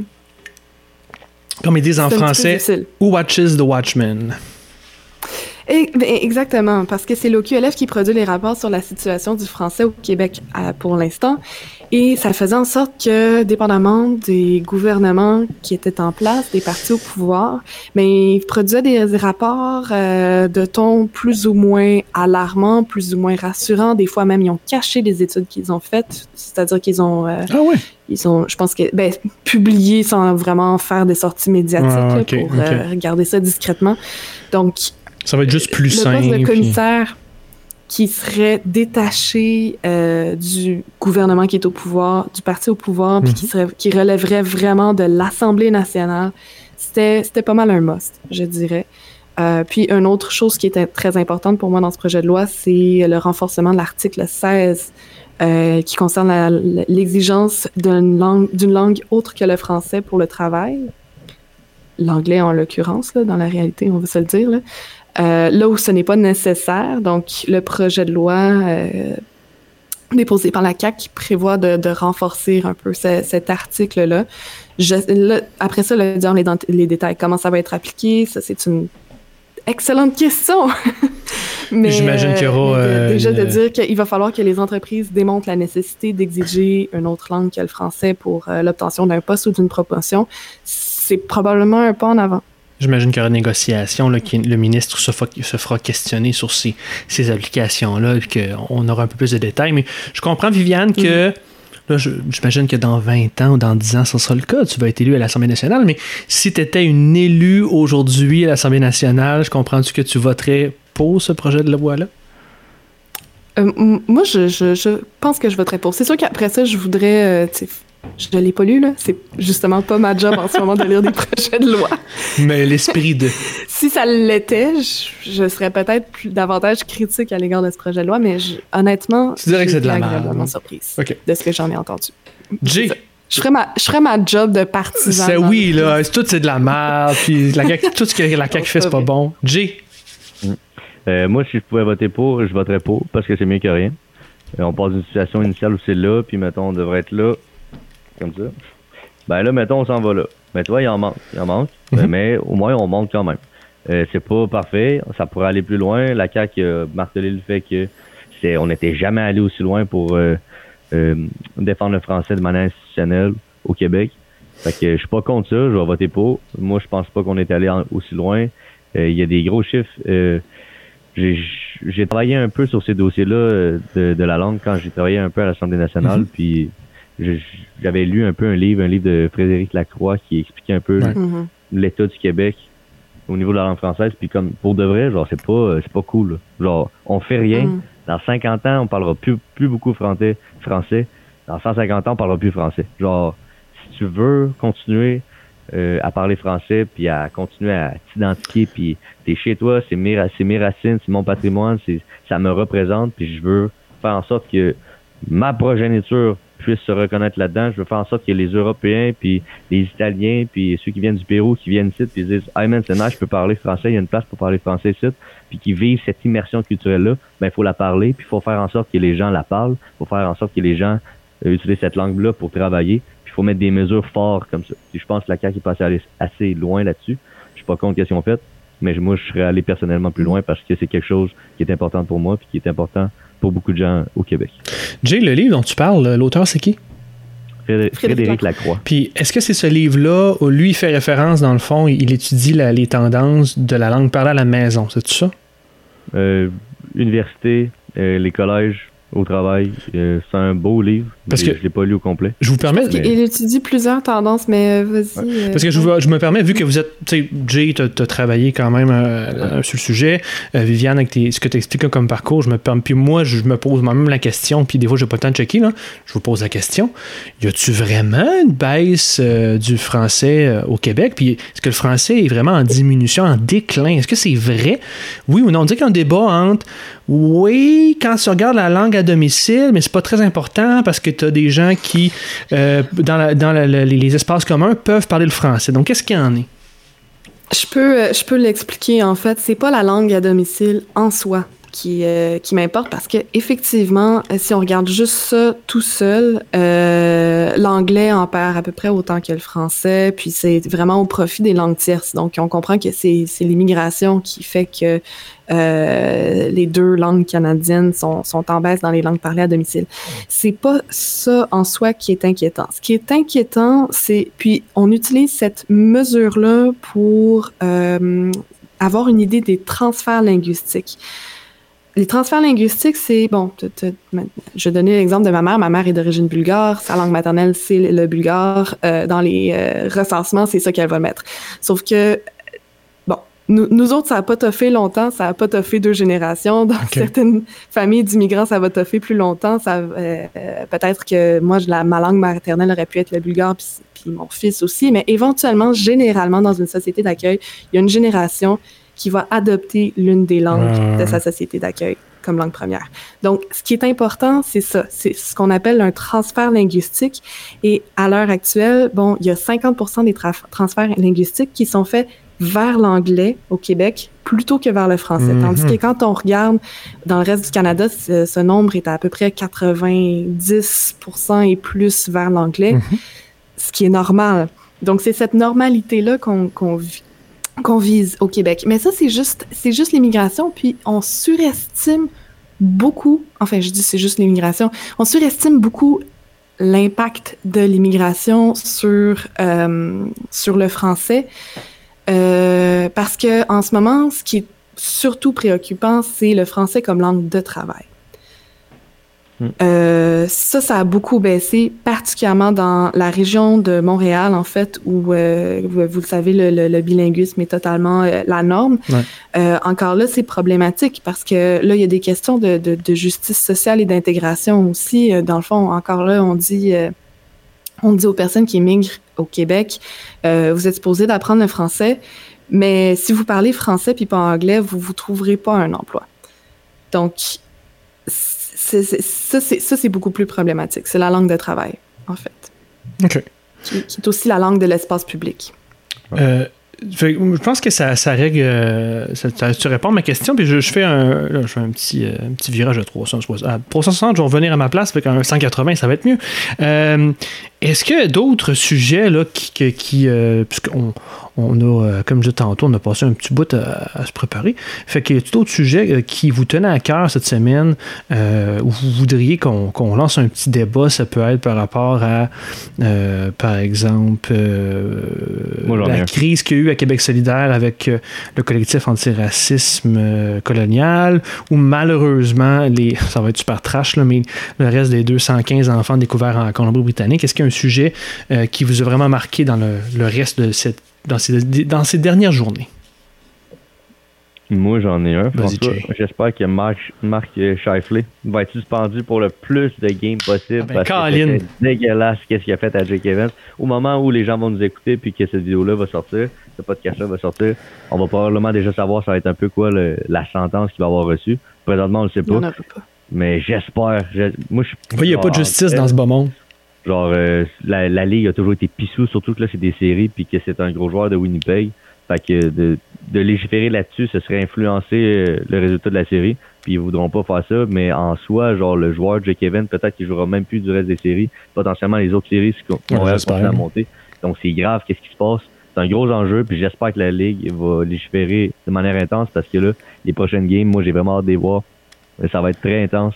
Comme ils disent en français, Who watches the watchman? Et, ben, exactement, parce que c'est l'OQLF qui produit les rapports sur la situation du français au Québec pour l'instant. Et ça faisait en sorte que, dépendamment des gouvernements qui étaient en place, des partis au pouvoir, mais ils produisaient des, rapports euh, de ton plus ou moins alarmant, plus ou moins rassurant. Des fois même, ils ont caché les études qu'ils ont faites, c'est-à-dire qu'ils ont, euh, ah ouais. ils ont, je pense que, ben, publié sans vraiment faire des sorties médiatiques pour euh, regarder ça discrètement. Donc, ça va être juste plus le simple. Poste de commissaire, qui serait détaché euh, du gouvernement qui est au pouvoir, du parti au pouvoir, puis qui, mhm. serait, qui relèverait vraiment de l'Assemblée nationale, c'était, pas mal un must, je dirais. Euh, puis une autre chose qui était très importante pour moi dans ce projet de loi, c'est le renforcement de l'article 16 euh, qui concerne l'exigence d'une langue, langue autre que le français pour le travail. L'anglais en l'occurrence, dans la réalité, on va se le dire. Là. Euh, là où ce n'est pas nécessaire, donc le projet de loi euh, déposé par la CAC qui prévoit de, renforcer un peu cet article-là. après ça, le, dans les, les, détails, comment ça va être appliqué, ça c'est une excellente question. Mais j'imagine qu'il y aura euh, déjà de dire qu'il va falloir que les entreprises démontrent la nécessité d'exiger une autre langue que le français pour l'obtention d'un poste ou d'une promotion. C'est probablement un pas en avant. J'imagine qu'il y aura une négociation, là, le ministre se, fera questionner sur ces, ces applications-là, et qu'on aura un peu plus de détails. Mais je comprends, Viviane, que. Mm-hmm. j'imagine que dans 20 ans ou dans 10 ans, ce sera le cas. Tu vas être élu à l'Assemblée nationale. Mais si tu étais une élue aujourd'hui à l'Assemblée nationale, je comprends-tu que tu voterais pour ce projet de loi-là? Euh, moi, je, je, pense que je voterais pour. C'est sûr qu'après ça, je voudrais euh, je ne l'ai pas lu, là. C'est justement pas ma job en ce moment de lire des projets de loi. Mais l'esprit de. si ça l'était, je, serais peut-être davantage critique à l'égard de ce projet de loi, mais honnêtement, tu dirais que c'est de la merde. surprise de ce que j'en ai entendu. Jay? Je ferais, ma, je ferais ma job de partisan. C'est oui, là. Tout, c'est de la merde. puis tout ce que la CAQ fait, c'est pas bon. Jay? Euh, moi, si je pouvais voter pour, je voterais pour parce que c'est mieux que rien. Euh, on passe d'une situation initiale où c'est là, puis mettons, on devrait être là, comme ça. Ben là, mettons, on s'en va là. Mais toi, il en manque. Il en manque. Mhm. Mais au moins, on monte quand même. Euh, c'est pas parfait. Ça pourrait aller plus loin. La CAQ a martelé le fait que c'est, on n'était jamais allé aussi loin pour euh, euh, défendre le français de manière institutionnelle au Québec. Fait que je suis pas contre ça. Je vais voter pour. Moi, je pense pas qu'on est allé aussi loin. Il y a des gros chiffres. j'ai, travaillé un peu sur ces dossiers-là de, de, la langue quand j'ai travaillé un peu à l'Assemblée nationale. Mhm. Puis j'avais lu un peu un livre, un livre de Frédéric Lacroix qui expliquait un peu mm-hmm. l'état du Québec au niveau de la langue française. Puis comme pour de vrai, genre c'est pas c'est pas cool. Genre on fait rien. Mm. Dans 50 ans, on parlera plus plus beaucoup français. Français. Dans 150 ans, on parlera plus français. Genre si tu veux continuer euh, à parler français puis à continuer à t'identifier puis t'es chez toi, c'est mes, mes racines, c'est mon patrimoine, c'est ça me représente puis je veux faire en sorte que ma progéniture puissent se reconnaître là-dedans. Je veux faire en sorte que les Européens, puis les Italiens, puis ceux qui viennent du Pérou, qui viennent ici, puis disent, hey man, c'est nice, je peux parler français, il y a une place pour parler français ici, puis qui vivent cette immersion culturelle-là, ben il faut la parler, puis il faut faire en sorte que les gens la parlent, il faut faire en sorte que les gens euh, utilisent cette langue-là pour travailler, puis il faut mettre des mesures fortes comme ça. Puis je pense que la CAQ est passée assez loin là-dessus. Je suis pas contre ce qu'ils ont fait, mais moi, je serais allé personnellement plus loin parce que c'est quelque chose qui est important pour moi, puis qui est important pour beaucoup de gens au Québec. Jay, le livre dont tu parles, l'auteur, c'est qui? Frédéric Lacroix. Puis, est-ce que c'est ce livre-là où lui, il fait référence, dans le fond, il étudie les tendances de la langue parlée à la maison, c'est tout ça? Euh, université, euh, les collèges, au travail. Euh, c'est un beau livre. Parce que je l'ai pas lu au complet. Je vous permets. Il étudie plusieurs tendances, mais euh, vas-y. Euh, Parce que je, je, me permets, vu que vous êtes, tu sais, Jay, tu as, travaillé quand même sur le sujet. Viviane, avec ce que tu expliques comme parcours, je me permets. Puis moi, je me pose moi-même la question. Puis des fois, j'ai pas le temps de checker. Là. Je vous pose la question. Y a-tu vraiment une baisse du français au Québec? Puis est-ce que le français est vraiment en diminution, en déclin? Est-ce que c'est vrai? Oui ou non? On dit qu'il y a un débat entre oui, quand tu regardes la langue à domicile, mais c'est pas très important parce que tu as des gens qui, euh, dans, les espaces communs, peuvent parler le français. Donc, qu'est-ce qu'il y en est? Je peux, euh, je peux l'expliquer en fait. C'est pas la langue à domicile en soi. Qui, euh, qui m'importe parce que effectivement, si on regarde juste ça tout seul, euh, l'anglais en perd à peu près autant que le français, puis c'est vraiment au profit des langues tierces. Donc, on comprend que c'est l'immigration qui fait que euh, les deux langues canadiennes sont, sont en baisse dans les langues parlées à domicile. C'est pas ça en soi qui est inquiétant. Ce qui est inquiétant, c'est puis on utilise cette mesure-là pour euh, avoir une idée des transferts linguistiques les transferts linguistiques, c'est bon. je vais donner l'exemple de ma mère. Ma mère est d'origine bulgare. Sa langue maternelle, c'est le bulgare. Euh, dans les euh, recensements, c'est ça qu'elle va mettre. Sauf que bon, nous, autres, ça n'a pas toffé longtemps. Ça n'a pas toffé deux générations. Dans certaines familles d'immigrants, ça va toffer plus longtemps. Ça, euh, peut-être que moi, la, ma langue maternelle aurait pu être le bulgare, puis, puis mon fils aussi. Mais éventuellement, généralement, dans une société d'accueil, il y a une génération qui va adopter l'une des langues de sa société d'accueil comme langue première. Donc, ce qui est important, c'est ça, c'est ce qu'on appelle un transfert linguistique. Et à l'heure actuelle, bon, il y a 50% des transferts linguistiques qui sont faits vers l'anglais au Québec plutôt que vers le français. Mhm. Tandis que quand on regarde dans le reste du Canada, ce, nombre est à peu près 90% et plus vers l'anglais, mhm. ce qui est normal. Donc, c'est cette normalité-là qu'on vit qu'on vise au Québec. Mais ça, c'est juste, c'est juste l'immigration, puis on surestime beaucoup, enfin, je dis c'est juste l'immigration, on surestime beaucoup l'impact de l'immigration sur, euh, le français. Euh, parce que en ce moment, ce qui est surtout préoccupant, c'est le français comme langue de travail. Hmm. Euh, ça, ça a beaucoup baissé, particulièrement dans la région de Montréal, en fait, où, euh, vous, le savez, le, bilinguisme est totalement euh, la norme. encore là, c'est problématique parce que là, il y a des questions de, justice sociale et d'intégration aussi. Dans le fond, encore là, on dit, on dit aux personnes qui émigrent au Québec, vous êtes supposés d'apprendre le français, mais si vous parlez français puis pas anglais, vous vous trouverez pas un emploi. Donc, ça, c'est beaucoup plus problématique. C'est la langue de travail, en fait. OK. Qui, est aussi la langue de l'espace public. Euh, je pense que ça, ça règle. Euh, ça, tu réponds à ma question, puis je, fais, un, je fais un, petit, euh, un petit virage de 360. À 360, je vais revenir à ma place, avec un 180, ça va être mieux. Est-ce qu'il y a d'autres sujets là, qui. qui puisqu'on on a, euh, comme je disais tantôt, on a passé un petit bout à, se préparer. Fait qu'il y a tout autre sujet euh, qui vous tenait à cœur cette semaine, euh, où vous voudriez qu'on lance un petit débat? Ça peut être par rapport à, par exemple, la crise qu'il y a eu à Québec solidaire avec le collectif antiracisme colonial, ou malheureusement, les, ça va être super trash, là, mais le reste des 215 enfants découverts en Colombie-Britannique. Est-ce qu'il y a un sujet qui vous a vraiment marqué dans le, le reste de cette dans ces, dans ces dernières journées? Moi, j'en ai un. J'espère que Marc, Marc Shifley va être suspendu pour le plus de games possible. Ah ben, parce que c'est dégueulasse qu'est-ce qu'il a fait à Jake Evans. Au moment où les gens vont nous écouter puis que cette vidéo-là va sortir, ce podcast-là va sortir, on va probablement déjà savoir ça va être un peu quoi la sentence qu'il va avoir reçue. Présentement, on le sait pas. pas. Mais j'espère. Moi, il n'y a pas de justice dans ce beau monde. Genre, euh, la, la, Ligue a toujours été pissou, surtout que là, c'est des séries, puis que c'est un gros joueur de Winnipeg. Fait que de, de légiférer là-dessus, ce serait influencer euh, le résultat de la série. Puis ils voudront pas faire ça, mais en soi, genre le joueur Jake Evans, peut-être qu'il jouera même plus du reste des séries. Potentiellement les autres séries vont continuer à monter. Donc c'est grave, qu'est-ce qui se passe? C'est un gros enjeu, puis j'espère que la Ligue va légiférer de manière intense parce que là, les prochaines games, moi j'ai vraiment hâte de les voir. Ça va être très intense.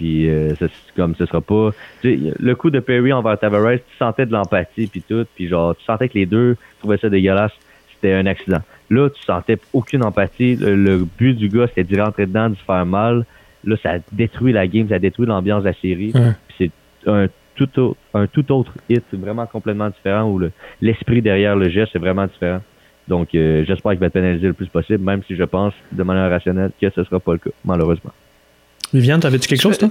Puis euh, comme ce sera pas. le coup de Perry envers Tavares, tu sentais de l'empathie puis tout, puis genre tu sentais que les deux trouvaient ça dégueulasse. C'était un accident. Là, tu sentais aucune empathie. Le, but du gars, c'était d'y rentrer dedans, de se faire mal. Là, ça a détruit la game, ça a détruit l'ambiance de la série. C'est un tout autre, un tout autre hit, vraiment complètement différent où l'esprit derrière le geste est vraiment différent. Donc, euh, j'espère qu'il va être pénalisé le plus possible, même si je pense de manière rationnelle que ce sera pas le cas, malheureusement. Viviane, t'avais-tu quelque chose, toi?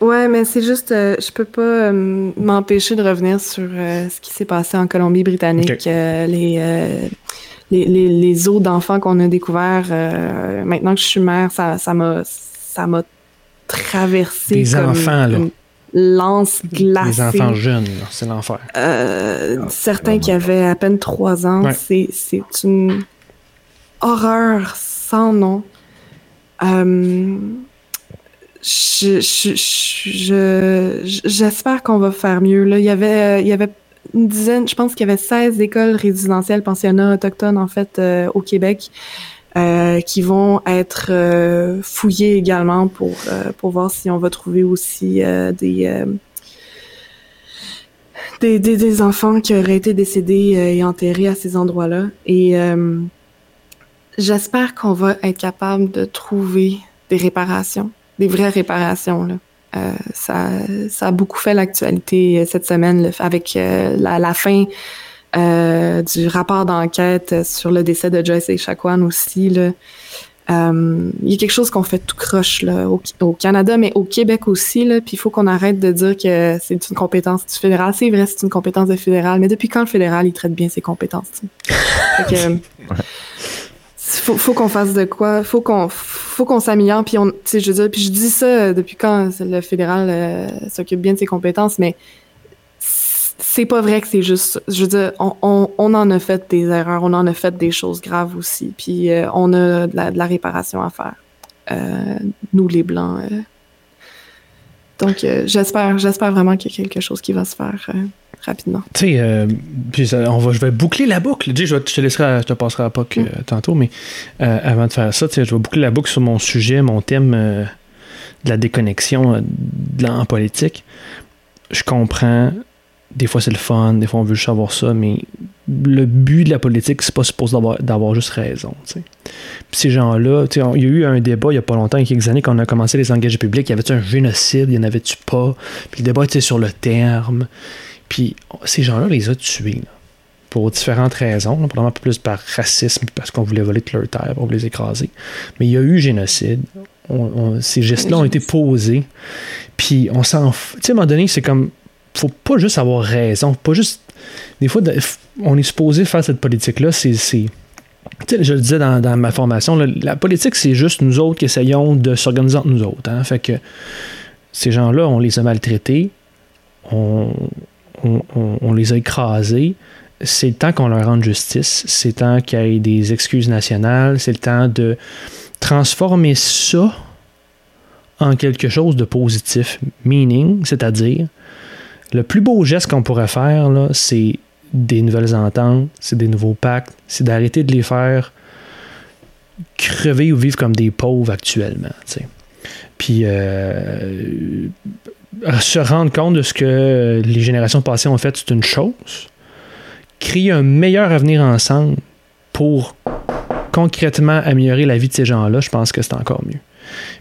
Ouais, mais c'est juste, euh, je peux pas euh, m'empêcher de revenir sur euh, ce qui s'est passé en Colombie-Britannique, les, les, les, eaux d'enfants qu'on a découverts. maintenant que je suis mère, ça, ça m'a, ça m'a traversé. Des comme enfants, là. Une lance glacée. Des enfants jeunes, c'est l'enfer. certains qui avaient à peine trois ans, c'est, c'est une horreur sans nom. Euh, j'espère qu'on va faire mieux. Là. Il, y avait, il y avait une dizaine, je pense qu'il y avait 16 écoles résidentielles pensionnats autochtones, en fait, euh, au Québec, euh, qui vont être euh, fouillées également pour, pour voir si on va trouver aussi des, des, des, enfants qui auraient été décédés et enterrés à ces endroits-là. Et j'espère qu'on va être capable de trouver des réparations, des vraies réparations, là. Euh, ça, ça, a beaucoup fait l'actualité euh, cette semaine avec euh, la, fin du rapport d'enquête sur le décès de Joyce et Chacuan aussi. Là. il y a quelque chose qu'on fait tout croche là, au, Canada, mais au Québec aussi. Puis il faut qu'on arrête de dire que c'est une compétence du fédéral. C'est vrai, c'est une compétence du fédéral, mais depuis quand le fédéral il traite bien ses compétences? faut, faut qu'on fasse de quoi, faut qu'on faut qu'on s'améliore puis on je veux puis je dis ça euh, depuis quand le fédéral euh, s'occupe bien de ses compétences mais c'est pas vrai que c'est juste je veux dire on, on, on, en a fait des erreurs, on en a fait des choses graves aussi puis euh, on a de la, de la, réparation à faire. nous les blancs donc j'espère j'espère vraiment qu'il y a quelque chose qui va se faire rapidement. Tu sais, euh, on va, je vais boucler la boucle. je, je te laisserai, je te passerai à POC mm. tantôt, mais euh, avant de faire ça, je vais boucler la boucle sur mon sujet, mon thème euh, de la déconnexion de en politique. Je comprends, des fois c'est le fun, des fois on veut juste savoir ça, mais le but de la politique, c'est pas supposé d'avoir juste raison. Puis ces gens-là, il y a eu un débat il y a pas longtemps, il y a quelques années, quand on a commencé les engagés publics, il y avait-tu un génocide, il y en avait-tu pas? Puis le débat était sur le terme. Puis ces gens-là, les a tués. pour différentes raisons, probablement plus par racisme, parce qu'on voulait voler de leur terre, pour les écraser. Mais il y a eu génocide. ces gestes-là ont été posés. Puis on s'en Tu sais, à un moment donné, c'est comme. Faut pas juste avoir raison. Pas juste. Des fois, on est supposé faire cette politique-là. C'est. je le disais dans, ma formation, la politique, c'est juste nous autres qui essayons de s'organiser entre nous autres. Hein. Fait que ces gens-là, on les a maltraités. On, on, les a écrasés. C'est le temps qu'on leur rende justice. C'est le temps qu'il y ait des excuses nationales. C'est le temps de transformer ça en quelque chose de positif. Meaning, c'est-à-dire, le plus beau geste qu'on pourrait faire, c'est des nouvelles ententes, c'est des nouveaux pactes, c'est d'arrêter de les faire crever ou vivre comme des pauvres actuellement. Puis euh, se rendre compte de ce que les générations passées ont fait, c'est une chose. Créer un meilleur avenir ensemble pour concrètement améliorer la vie de ces gens-là, je pense que c'est encore mieux.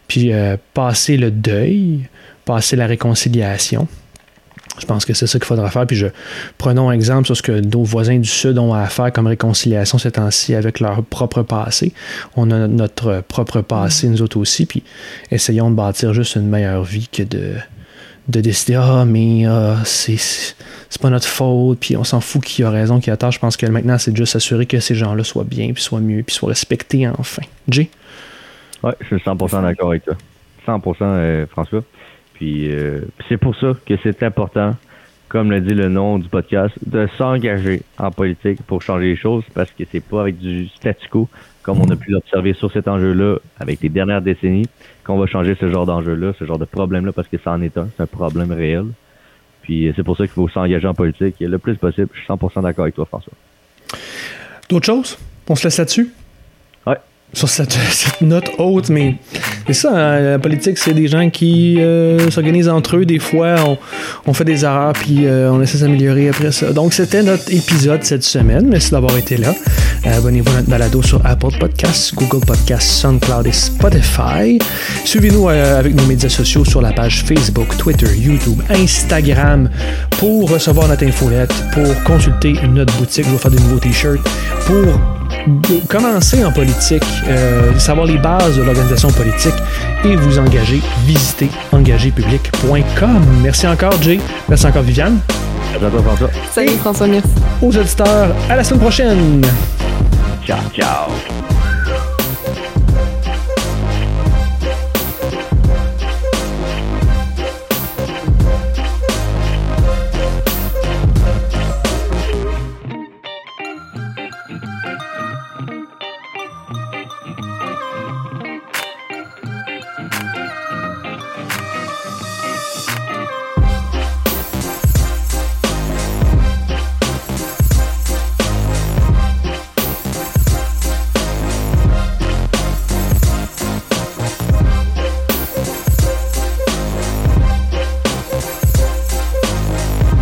Puis euh, passer le deuil, passer la réconciliation. Je pense que c'est ça qu'il faudra faire. Puis je, prenons un exemple sur ce que nos voisins du Sud ont à faire comme réconciliation ces temps-ci avec leur propre passé. On a notre propre passé, nous autres aussi. Puis essayons de bâtir juste une meilleure vie que de, de décider ah mais euh, c'est pas notre faute puis on s'en fout qui a raison qui a tort. Je pense que maintenant c'est juste s'assurer que ces gens-là soient bien puis soient mieux puis soient respectés enfin. Jay? Ouais je suis 100% d'accord avec toi. 100% euh, François. Puis euh, c'est pour ça que c'est important comme le dit le nom du podcast de s'engager en politique pour changer les choses parce que c'est pas avec du statu quo comme on a pu l'observer sur cet enjeu-là avec les dernières décennies, qu'on va changer ce genre d'enjeu-là, ce genre de problème-là, parce que ça en est un, c'est un problème réel. Puis c'est pour ça qu'il faut s'engager en politique le plus possible. Je suis 100% d'accord avec toi, François. D'autres choses? On se laisse là-dessus? Ouais sur cette, note haute, mais c'est ça, hein, la politique, c'est des gens qui euh, s'organisent entre eux. Des fois, on, fait des erreurs, puis euh, on essaie s'améliorer après ça. Donc, c'était notre épisode cette semaine. Merci d'avoir été là. Euh, abonnez-vous à notre balado sur Apple Podcasts, Google Podcasts, SoundCloud et Spotify. Suivez-nous avec nos médias sociaux sur la page Facebook, Twitter, YouTube, Instagram pour recevoir notre infolette, pour consulter notre boutique, vous faire des nouveaux t-shirts, pour commencer en politique, euh, savoir les bases de l'organisation politique et vous engager, visitez engagépublic.com. Merci encore, Jay. Merci encore, Viviane. À bientôt, François. Salut, François. Merci. Aux auditeurs, à la semaine prochaine. Ciao, ciao.